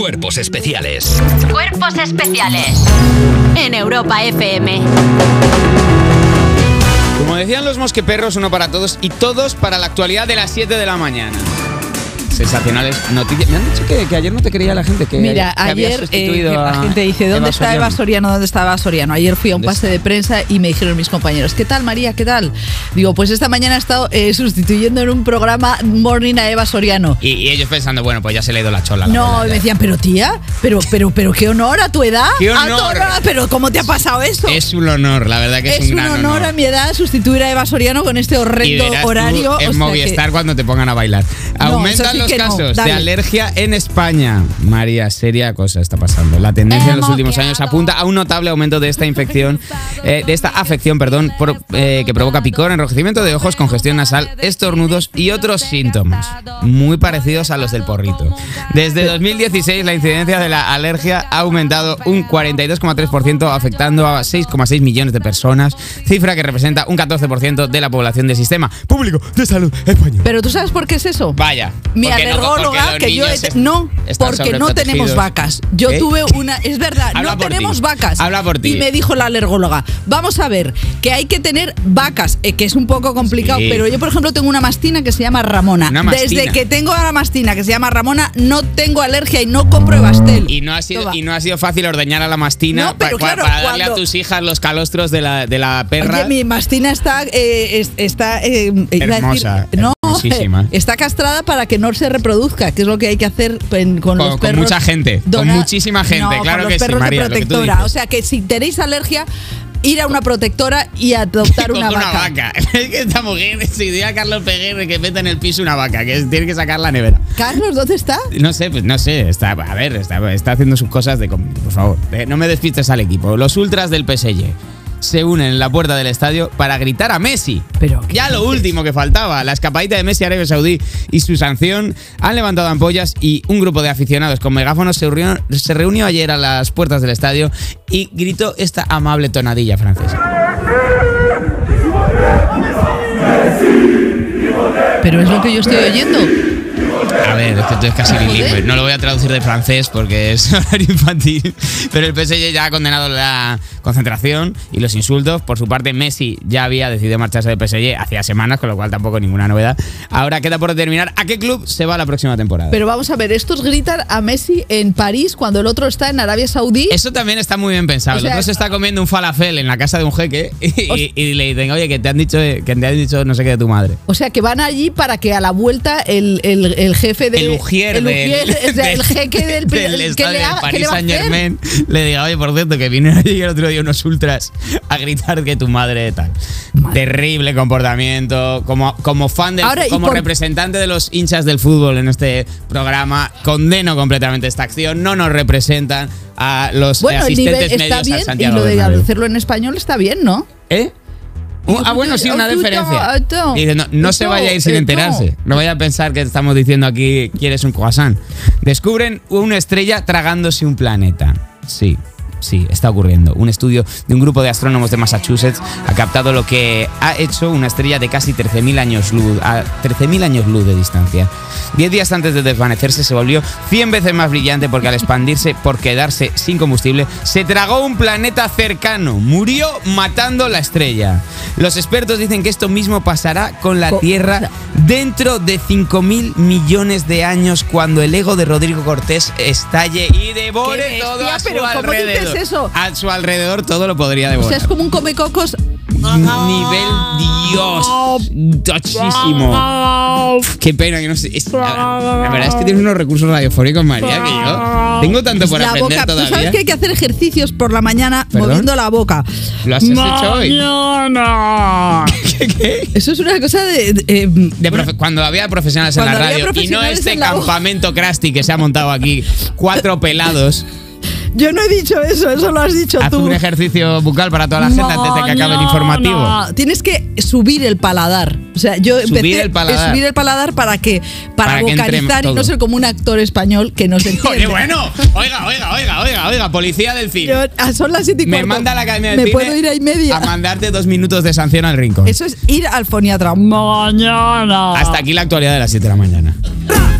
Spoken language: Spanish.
Cuerpos especiales. Cuerpos especiales en Europa FM. Como decían los mosqueperros, uno para todos y todos para la actualidad de las 7 de la mañana. Sensacionales noticias. Me han dicho que, que ayer no te creía la gente. Que, Mira, que había ayer eh, sustituido la a gente dice, ¿dónde Eva está Eva Soriano? ¿Dónde está Eva Soriano? Ayer fui a un ¿Dónde pase de prensa y me dijeron mis compañeros, ¿qué tal María? ¿Qué tal? Digo, pues esta mañana he estado eh, sustituyendo en un programa Morning a Eva Soriano. Y, y ellos pensando, bueno, pues ya se le ha ido la chola. la No, y me decían, pero tía, pero, pero, pero qué honor a tu edad. ¡Qué A tu honor! pero ¿cómo te ha pasado eso? Es un honor, la verdad que es, Es un un gran honor, a mi edad sustituir a Eva Soriano con este horrendo horario. en o sea Movistar que- cuando te pongan a bailar. No, Aumentan sí los que no. casos de alergia en España. María, seria cosa está pasando. La tendencia en los últimos años apunta a un notable aumento de esta infección, eh, de esta afección, perdón, por- eh, que provoca picor, enrojecimiento de ojos, congestión nasal, estornudos y otros síntomas muy parecidos a los del porrito. Desde 2016 la incidencia de la alergia ha aumentado un 42,3% afectando a 6,6 millones de personas, cifra que representa un 14% de la población del sistema público de salud español. Pero tú sabes por qué es eso. Vaya. Mi porque no- que yo he no, porque no tenemos vacas. Yo tuve una, es verdad, Habla no tenemos ti. vacas. Habla por ti. Y me dijo la alergóloga, vamos a ver, que hay que tener vacas, eh, que es un poco complicado, Sí. pero yo por ejemplo tengo una mastina que se llama Ramona. Desde que tengo una mastina que se llama Ramona, no tengo alergia y no compro Evastel. Y no ha sido Toma. y no ha sido fácil ordeñar a la mastina No, pero pa- pa- claro, para darle a tus hijas los calostros de la, de la perra. Oye, mi mastina está, eh, es- está eh, a Hermosa, decir- no, hermosísima. está castrada para que no se reproduzca, que es lo que hay que hacer en- con, Con- los con perros. mucha gente, con Dona- muchísima gente, No, claro con que los sí, perros María, de lo que protectora. O sea que si tenéis alergia, ir a una protectora y adoptar Coge una vaca. Es que esta mujer se idea a Carlos Peguer que meta en el piso una vaca, que tiene que sacar la nevera. Carlos, ¿dónde está? No sé, pues no sé, está, a ver, está, está haciendo sus cosas de por favor, eh, no me despistes al equipo. Los ultras del PSG se unen en la puerta del estadio para gritar a Messi. Pero, ¿qué ya lo dices? último que faltaba, la escapadita de Messi a Arabia Saudí y su sanción han levantado ampollas y un grupo de aficionados con megáfonos se reunió, se reunió ayer a las puertas del estadio y gritó esta amable tonadilla francesa. Pero es lo que yo estoy oyendo. A ver, es que tú es casi bilingüe. No lo voy a traducir de francés porque es horario infantil. Pero el PSG ya ha condenado la concentración y los insultos. Por su parte, Messi ya había decidido marcharse del PSG hacía semanas, con lo cual tampoco ninguna novedad. Ahora queda por determinar a qué club se va la próxima temporada. Pero vamos a ver, estos gritan a Messi en París cuando el otro está en Arabia Saudí. eso también está muy bien pensado. O sea, el otro se está comiendo un falafel en la casa de un jeque y, y le dicen, oye, que te han dicho que te han dicho no sé qué de tu madre. O sea, que van allí para que a la vuelta el, el- el jefe de. el ujier el, del, ujier, o sea, el jeque del. del ¿qué estadio le de ha- qué Paris le va a Saint? Germain le diga, oye, por cierto, que vinieron allí el otro día unos ultras a gritar que tu madre tal. Madre. Terrible comportamiento. Como, como fan, del, Ahora, y como por- representante de los hinchas del fútbol en este programa, condeno completamente esta acción. No nos representan a los Bueno, el nivel asistentes está medios bien y Santiago lo de Bernabéu. hacerlo en español está bien, ¿no? ¿Eh? Ah, bueno, sí, una. Dice, no, no se vaya a ir sin tú. enterarse. No vaya a pensar que estamos diciendo aquí, quieres un croissant. Descubren una estrella tragándose un planeta. Sí. Sí, está ocurriendo. Un estudio de un grupo de astrónomos de Massachusetts ha captado lo que ha hecho una estrella de casi 13.000 años luz, a 13.000 años luz de distancia. Diez días antes de desvanecerse se volvió 100 veces más brillante porque al expandirse por quedarse sin combustible se tragó un planeta cercano, murió matando la estrella. Los expertos dicen que esto mismo pasará con la Tierra dentro de 5.000 millones de años cuando el ego de Rodrigo Cortés estalle y devore ¡Qué todo bestia! a su Pero ¿cómo dices alrededor. eso? A su alrededor todo lo podría O devorar. sea, es como un comecocos. Nivel Dios. Tochísimo. Qué pena que no sé. es- la, la verdad es que tienes unos recursos radiofónicos, María, que yo tengo tanto por la aprender boca. Tú todavía. sabes que hay que hacer ejercicios por la mañana ¿Perdón? moviendo la boca. ¿Lo has hecho hoy? ¿Qué, qué? Eso es una cosa de. de, eh, De bueno, profe- cuando había profesionales en la radio y no este campamento Krusty que se ha montado aquí, cuatro pelados, yo no he dicho eso, eso lo has dicho haz tú. un ejercicio bucal para toda la gente antes de que acabe el informativo. No, Tienes que subir el paladar. Sea, yo Subir empecé el paladar. subir el paladar para que para, Para que entre vocalizar y no ser como un actor español que no se entiende. Oye, bueno, oiga, oiga, oiga, oiga, oiga, policía del cine. Yo- son las siete y Me cuarto. manda a la academia del Me cine puedo ir a y media. a mandarte dos minutos de sanción al rincón. Eso es ir al foniatra. Mañana. Hasta aquí la actualidad de las 7 de la mañana.